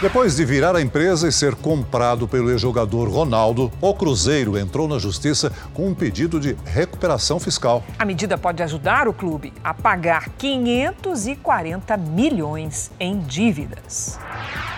Depois de virar a empresa e ser comprado pelo ex-jogador Ronaldo, o Cruzeiro entrou na justiça com um pedido de recuperação fiscal. A medida pode ajudar o clube a pagar 540 milhões em dívidas.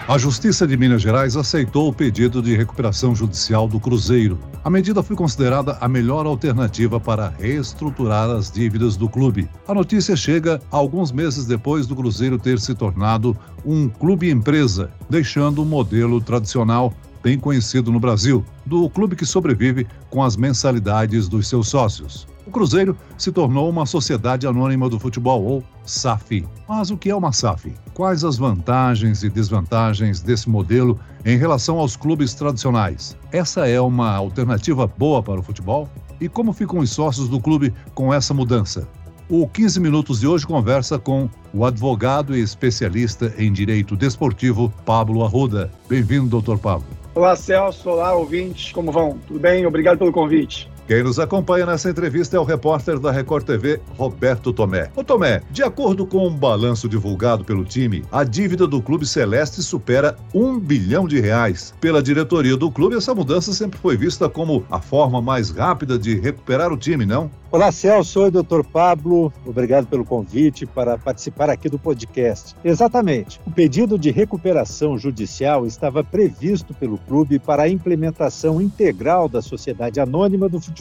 A Justiça de Minas Gerais aceitou o pedido de recuperação judicial do Cruzeiro. A medida foi considerada a melhor alternativa para reestruturar as dívidas do clube. A notícia chega alguns meses depois do Cruzeiro ter se tornado um clube empresa, deixando o modelo tradicional bem conhecido no Brasil, do clube que sobrevive com as mensalidades dos seus sócios. O Cruzeiro se tornou uma sociedade anônima do futebol, ou SAF. Mas o que é uma SAF? Quais as vantagens e desvantagens desse modelo em relação aos clubes tradicionais? Essa é uma alternativa boa para o futebol? E como ficam os sócios do clube com essa mudança? O 15 Minutos de hoje conversa com o advogado e especialista em direito desportivo, Pablo Arruda. Bem-vindo, doutor Pablo. Olá, Celso. Olá, ouvintes. Como vão? Tudo bem? Obrigado pelo convite. Quem nos acompanha nessa entrevista é o repórter da Record TV, Roberto Tomé. Ô Tomé, de acordo com um balanço divulgado pelo time, a dívida do Clube Celeste supera um bilhão de reais. Pela diretoria do clube, essa mudança sempre foi vista como a forma mais rápida de recuperar o time, não? Olá, Celso, sou o Dr. Pablo. Obrigado pelo convite para participar aqui do podcast. Exatamente. O pedido de recuperação judicial estava previsto pelo clube para a implementação integral da sociedade anônima do futebol.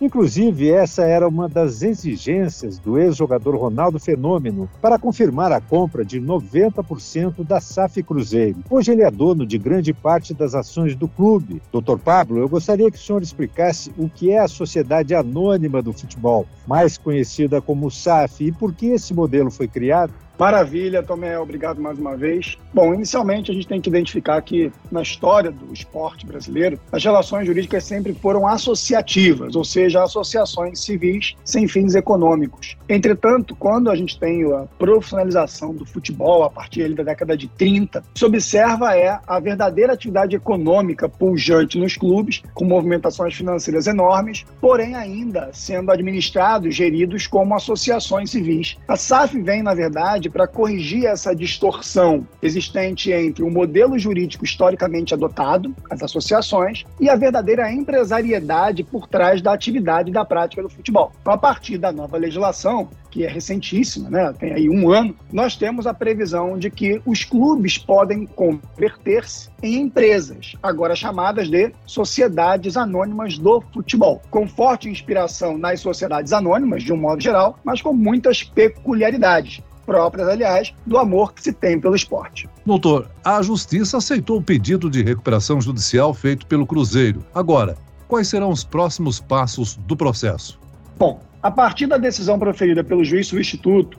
Inclusive, essa era uma das exigências do ex-jogador Ronaldo Fenômeno para confirmar a compra de 90% da SAF Cruzeiro. Hoje ele é dono de grande parte das ações do clube. Dr. Pablo, eu gostaria que o senhor explicasse o que é a sociedade anônima do futebol futebol, mais conhecida como SAF, e por que esse modelo foi criado? Maravilha, Tomé, obrigado mais uma vez. Bom, inicialmente a gente tem que identificar que na história do esporte brasileiro, as relações jurídicas sempre foram associativas, ou seja, associações civis sem fins econômicos. Entretanto, quando a gente tem a profissionalização do futebol a partir da década de 30, se observa é a verdadeira atividade econômica pujante nos clubes, com movimentações financeiras enormes, porém ainda sendo administrados, geridos como associações civis. A SAF vem, na verdade, para corrigir essa distorção existente entre o modelo jurídico historicamente adotado, as associações, e a verdadeira empresariedade por trás da atividade e da prática do futebol. Então, a partir da nova legislação, que é recentíssima, né? tem aí um ano, nós temos a previsão de que os clubes podem converter-se em empresas, agora chamadas de sociedades anônimas do futebol, com forte inspiração nas sociedades anônimas, de um modo geral, mas com muitas peculiaridades próprias, aliás, do amor que se tem pelo esporte. Doutor, a Justiça aceitou o pedido de recuperação judicial feito pelo Cruzeiro. Agora, quais serão os próximos passos do processo? Bom, a partir da decisão proferida pelo juiz substituto,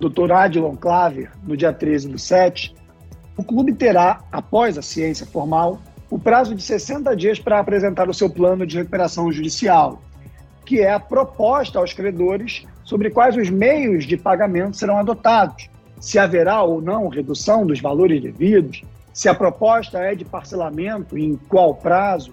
Dr. Adilon Claver, no dia 13 do 7, o clube terá, após a ciência formal, o prazo de 60 dias para apresentar o seu plano de recuperação judicial, que é a proposta aos credores sobre quais os meios de pagamento serão adotados, se haverá ou não redução dos valores devidos, se a proposta é de parcelamento, em qual prazo,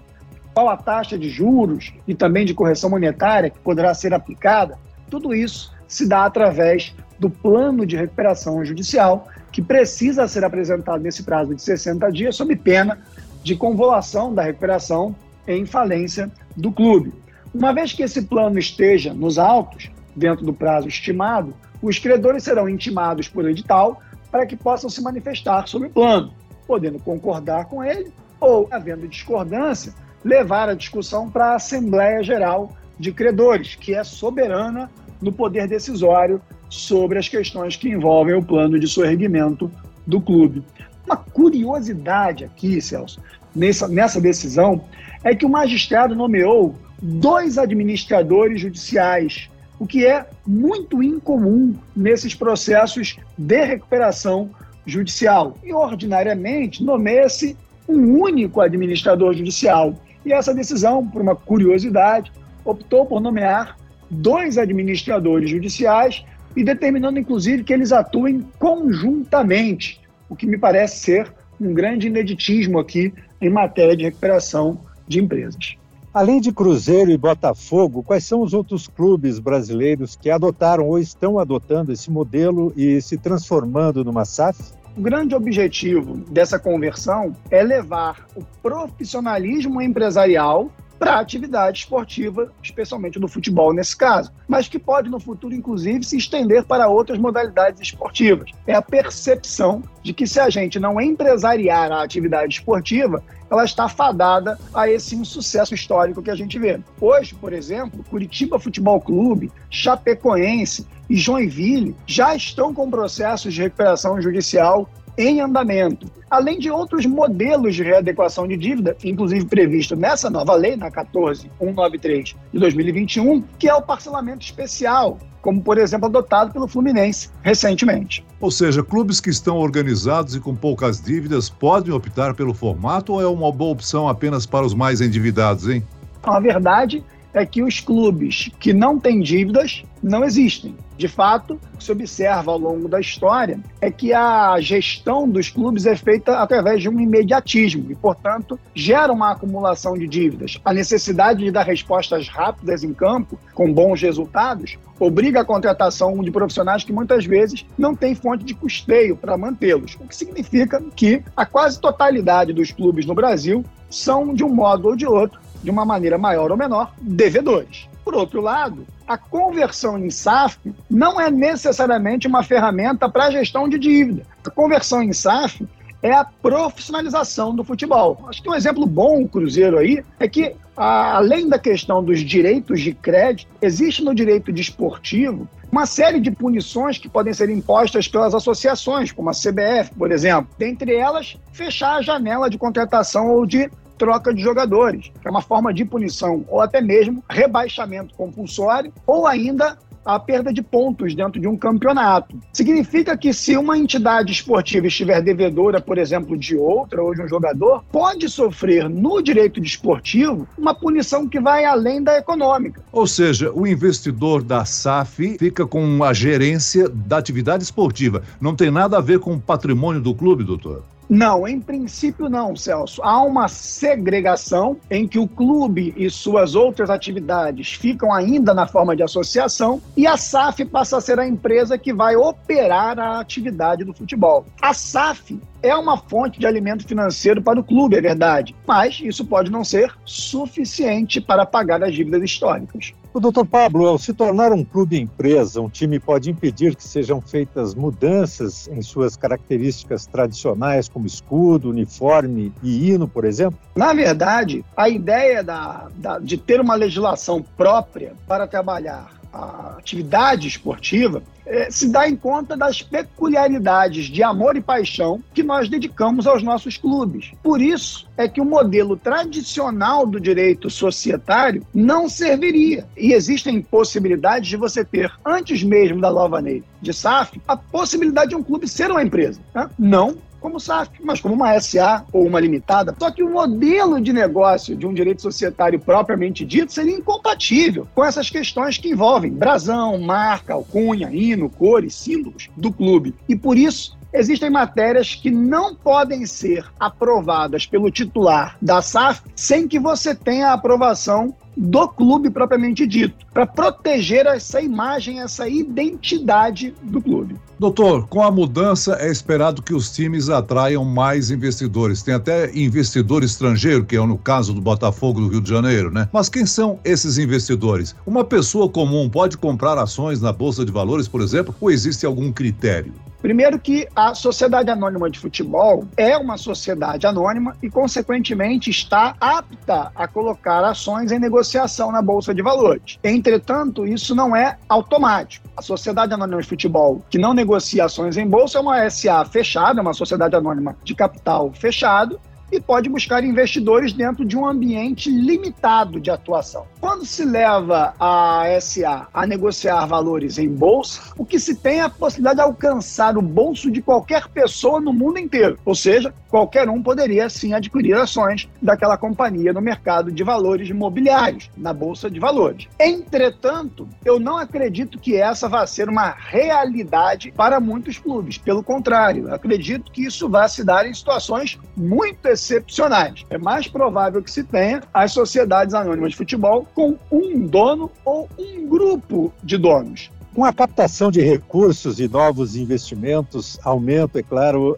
qual a taxa de juros e também de correção monetária que poderá ser aplicada. Tudo isso se dá através do plano de recuperação judicial, que precisa ser apresentado nesse prazo de 60 dias, sob pena de convolução da recuperação em falência do clube. Uma vez que esse plano esteja nos autos, dentro do prazo estimado, os credores serão intimados por edital para que possam se manifestar sobre o plano, podendo concordar com ele ou, havendo discordância, levar a discussão para a Assembleia Geral de Credores, que é soberana no poder decisório sobre as questões que envolvem o plano de soerguimento do clube. Uma curiosidade aqui, Celso, nessa, nessa decisão, é que o magistrado nomeou dois administradores judiciais, o que é muito incomum nesses processos de recuperação judicial. E, ordinariamente, nomeia-se um único administrador judicial. E essa decisão, por uma curiosidade, optou por nomear dois administradores judiciais e determinando, inclusive, que eles atuem conjuntamente, o que me parece ser um grande ineditismo aqui em matéria de recuperação de empresas. Além de Cruzeiro e Botafogo, quais são os outros clubes brasileiros que adotaram ou estão adotando esse modelo e se transformando numa SAF? O grande objetivo dessa conversão é levar o profissionalismo empresarial para a atividade esportiva, especialmente no futebol nesse caso, mas que pode no futuro, inclusive, se estender para outras modalidades esportivas. É a percepção de que se a gente não empresariar a atividade esportiva, ela está fadada a esse insucesso histórico que a gente vê. Hoje, por exemplo, Curitiba Futebol Clube, Chapecoense e Joinville já estão com processos de recuperação judicial em andamento, além de outros modelos de readequação de dívida, inclusive previsto nessa nova lei, na 14193 de 2021, que é o parcelamento especial, como por exemplo adotado pelo Fluminense recentemente. Ou seja, clubes que estão organizados e com poucas dívidas podem optar pelo formato ou é uma boa opção apenas para os mais endividados, hein? A verdade é que os clubes que não têm dívidas não existem. De fato, o que se observa ao longo da história é que a gestão dos clubes é feita através de um imediatismo e, portanto, gera uma acumulação de dívidas. A necessidade de dar respostas rápidas em campo, com bons resultados, obriga a contratação de profissionais que muitas vezes não têm fonte de custeio para mantê-los, o que significa que a quase totalidade dos clubes no Brasil são, de um modo ou de outro, de uma maneira maior ou menor, devedores. Por outro lado, a conversão em SAF não é necessariamente uma ferramenta para a gestão de dívida. A conversão em SAF é a profissionalização do futebol. Acho que um exemplo bom, o Cruzeiro aí, é que, além da questão dos direitos de crédito, existe no direito desportivo uma série de punições que podem ser impostas pelas associações, como a CBF, por exemplo. Dentre elas, fechar a janela de contratação ou de troca de jogadores, que é uma forma de punição, ou até mesmo rebaixamento compulsório, ou ainda a perda de pontos dentro de um campeonato. Significa que se uma entidade esportiva estiver devedora, por exemplo, de outra ou de um jogador, pode sofrer no direito desportivo uma punição que vai além da econômica. Ou seja, o investidor da SAF fica com a gerência da atividade esportiva. Não tem nada a ver com o patrimônio do clube, doutor? Não, em princípio não, Celso. Há uma segregação em que o clube e suas outras atividades ficam ainda na forma de associação e a SAF passa a ser a empresa que vai operar a atividade do futebol. A SAF é uma fonte de alimento financeiro para o clube, é verdade, mas isso pode não ser suficiente para pagar as dívidas históricas. O doutor Pablo, ao se tornar um clube empresa, um time pode impedir que sejam feitas mudanças em suas características tradicionais, como escudo, uniforme e hino, por exemplo? Na verdade, a ideia da, da, de ter uma legislação própria para trabalhar a atividade esportiva é, se dá em conta das peculiaridades de amor e paixão que nós dedicamos aos nossos clubes. Por isso é que o modelo tradicional do direito societário não serviria. E existem possibilidades de você ter, antes mesmo da nova lei de SAF, a possibilidade de um clube ser uma empresa. Né? Não como SAF, mas como uma SA ou uma limitada. Só que o modelo de negócio de um direito societário propriamente dito seria incompatível com essas questões que envolvem brasão, marca, alcunha, hino, cores, símbolos do clube. E por isso, existem matérias que não podem ser aprovadas pelo titular da SAF sem que você tenha a aprovação do clube propriamente dito, para proteger essa imagem, essa identidade do clube. Doutor, com a mudança é esperado que os times atraiam mais investidores. Tem até investidor estrangeiro, que é no caso do Botafogo do Rio de Janeiro, né? Mas quem são esses investidores? Uma pessoa comum pode comprar ações na Bolsa de Valores, por exemplo, ou existe algum critério? Primeiro que a Sociedade Anônima de Futebol é uma sociedade anônima e, consequentemente, está apta a colocar ações em negociação na Bolsa de Valores. Entretanto, isso não é automático. A Sociedade Anônima de Futebol, que não negocia ações em bolsa, é uma SA fechada, é uma sociedade anônima de capital fechado, e pode buscar investidores dentro de um ambiente limitado de atuação. Quando se leva a SA a negociar valores em bolsa, o que se tem é a possibilidade de alcançar o bolso de qualquer pessoa no mundo inteiro. Ou seja, qualquer um poderia sim adquirir ações daquela companhia no mercado de valores imobiliários, na bolsa de valores. Entretanto, eu não acredito que essa vá ser uma realidade para muitos clubes. Pelo contrário, acredito que isso vai se dar em situações muito específicas excepcionais. É mais provável que se tenha as sociedades anônimas de futebol com um dono ou um grupo de donos. Com a captação de recursos e novos investimentos, aumentam, é claro,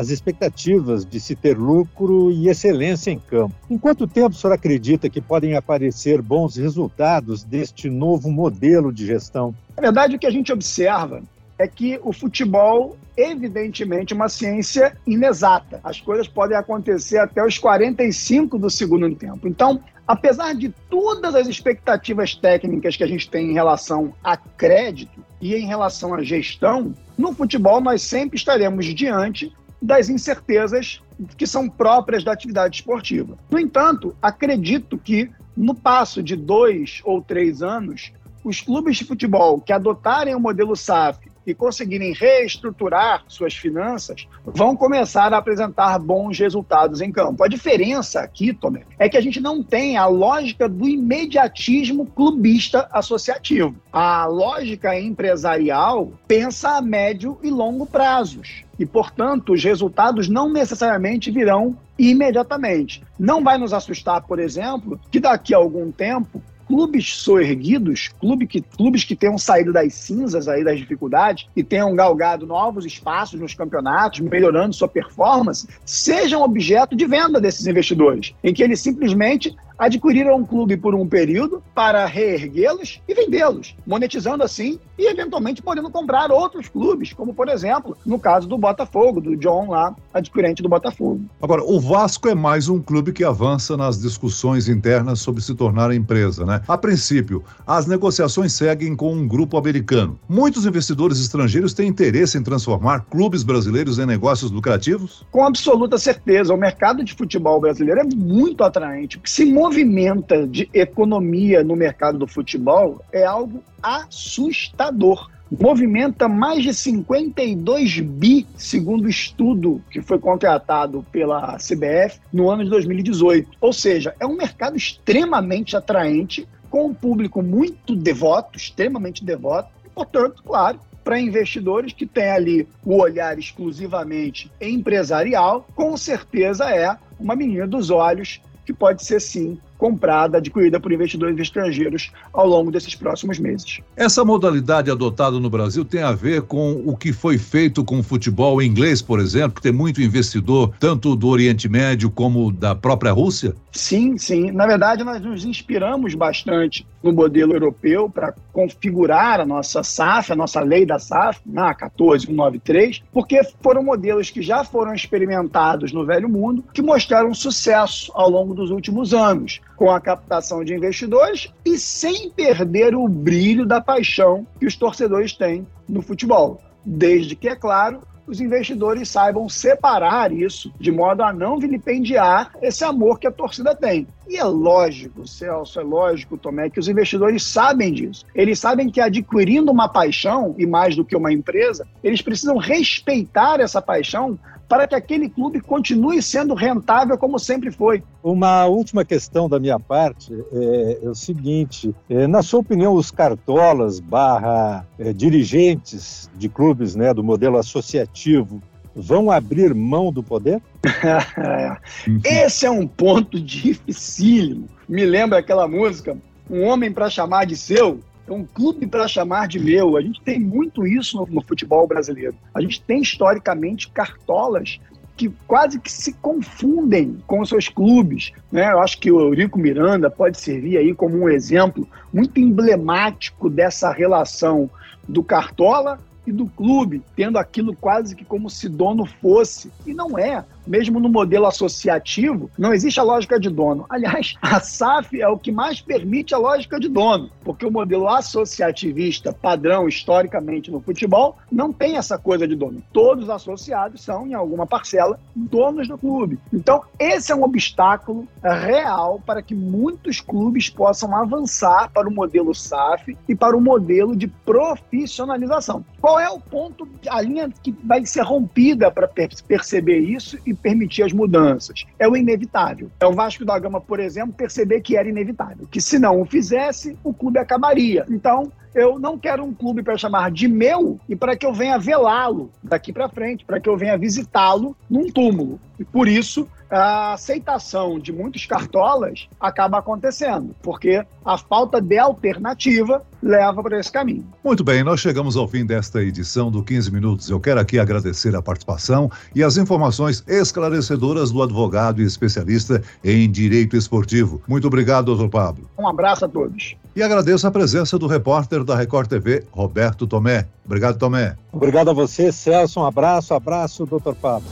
as expectativas de se ter lucro e excelência em campo. Em quanto tempo o senhor acredita que podem aparecer bons resultados deste novo modelo de gestão? Na verdade, o que a gente observa é que o futebol, evidentemente, é uma ciência inexata. As coisas podem acontecer até os 45 do segundo tempo. Então, apesar de todas as expectativas técnicas que a gente tem em relação a crédito e em relação à gestão, no futebol nós sempre estaremos diante das incertezas que são próprias da atividade esportiva. No entanto, acredito que no passo de dois ou três anos, os clubes de futebol que adotarem o modelo SAF e conseguirem reestruturar suas finanças, vão começar a apresentar bons resultados em campo. A diferença aqui, Tomé, é que a gente não tem a lógica do imediatismo clubista associativo. A lógica empresarial pensa a médio e longo prazos. E, portanto, os resultados não necessariamente virão imediatamente. Não vai nos assustar, por exemplo, que daqui a algum tempo clubes soerguidos, clube que, clubes que tenham saído das cinzas aí das dificuldades e tenham galgado novos espaços nos campeonatos, melhorando sua performance, sejam objeto de venda desses investidores, em que eles simplesmente adquiriram um clube por um período para reerguê-los e vendê-los, monetizando assim e eventualmente podendo comprar outros clubes, como por exemplo, no caso do Botafogo, do John lá, adquirente do Botafogo. Agora, o Vasco é mais um clube que avança nas discussões internas sobre se tornar empresa, né? A princípio, as negociações seguem com um grupo americano. Muitos investidores estrangeiros têm interesse em transformar clubes brasileiros em negócios lucrativos? Com absoluta certeza, o mercado de futebol brasileiro é muito atraente, se movimenta de economia no mercado do futebol é algo assustador. Movimenta mais de 52 bi, segundo o estudo que foi contratado pela CBF no ano de 2018. Ou seja, é um mercado extremamente atraente, com um público muito devoto, extremamente devoto, e, portanto, claro, para investidores que têm ali o olhar exclusivamente empresarial, com certeza é uma menina dos olhos que pode ser sim comprada, adquirida por investidores estrangeiros ao longo desses próximos meses. Essa modalidade adotada no Brasil tem a ver com o que foi feito com o futebol inglês, por exemplo, que tem muito investidor, tanto do Oriente Médio como da própria Rússia? Sim, sim. Na verdade, nós nos inspiramos bastante no modelo europeu para configurar a nossa SAF, a nossa lei da SAF, na 14193, porque foram modelos que já foram experimentados no velho mundo, que mostraram sucesso ao longo dos últimos anos com a captação de investidores e sem perder o brilho da paixão que os torcedores têm no futebol. Desde que, é claro, os investidores saibam separar isso de modo a não vilipendiar esse amor que a torcida tem. E é lógico, Celso, é lógico, Tomé, que os investidores sabem disso. Eles sabem que adquirindo uma paixão, e mais do que uma empresa, eles precisam respeitar essa paixão para que aquele clube continue sendo rentável como sempre foi. Uma última questão da minha parte é, é o seguinte: é, na sua opinião, os cartolas barra é, dirigentes de clubes né, do modelo associativo vão abrir mão do poder? Esse é um ponto dificílimo. Me lembra aquela música, Um Homem para Chamar de Seu, é um clube para chamar de meu. A gente tem muito isso no, no, futebol brasileiro. A gente tem historicamente cartolas que quase que se confundem com seus clubes. Né? Eu acho que o Eurico Miranda pode servir aí como um exemplo muito emblemático dessa relação do cartola e do clube, tendo aquilo quase que como se dono fosse. E não é mesmo no modelo associativo, não existe a lógica de dono. Aliás, a SAF é o que mais permite a lógica de dono, porque o modelo associativista padrão historicamente no futebol não tem essa coisa de dono. Todos os associados são, em alguma parcela, donos do clube. Então, esse é um obstáculo real para que muitos clubes possam avançar para o modelo SAF e para o modelo de profissionalização. Qual é o ponto, a linha que vai ser rompida para perceber isso e permitir as mudanças. É o inevitável. É o Vasco da Gama, por exemplo, perceber que era inevitável, que se não o fizesse, o clube acabaria. Então, eu não quero um clube para chamar de meu e para que eu venha velá-lo daqui para frente, para que eu venha visitá-lo num túmulo. E por isso, a aceitação de muitos cartolas acaba acontecendo, porque a falta de alternativa leva para esse caminho. Muito bem, nós chegamos ao fim desta edição do 15 Minutos. Eu quero aqui agradecer a participação e as informações esclarecedoras do advogado e especialista em direito esportivo. Muito obrigado, doutor Pablo. Um abraço a todos. E agradeço a presença do repórter da Record TV, Roberto Tomé. Obrigado, Tomé. Obrigado a você, Celso. Um abraço, abraço, doutor Pablo.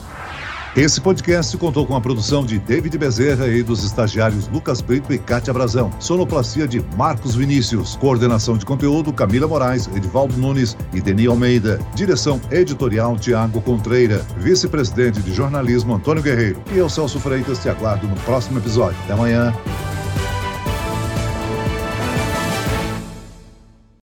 Esse podcast contou com a produção de David Bezerra e dos estagiários Lucas Brito e Cátia Brazão. Sonoplastia de Marcos Vinícius. Coordenação de conteúdo Camila Moraes, Edvaldo Nunes e Deni Almeida. Direção editorial Tiago Contreira. Vice-presidente de jornalismo Antônio Guerreiro. E eu, Celso Freitas, te aguardo no próximo episódio. Até amanhã.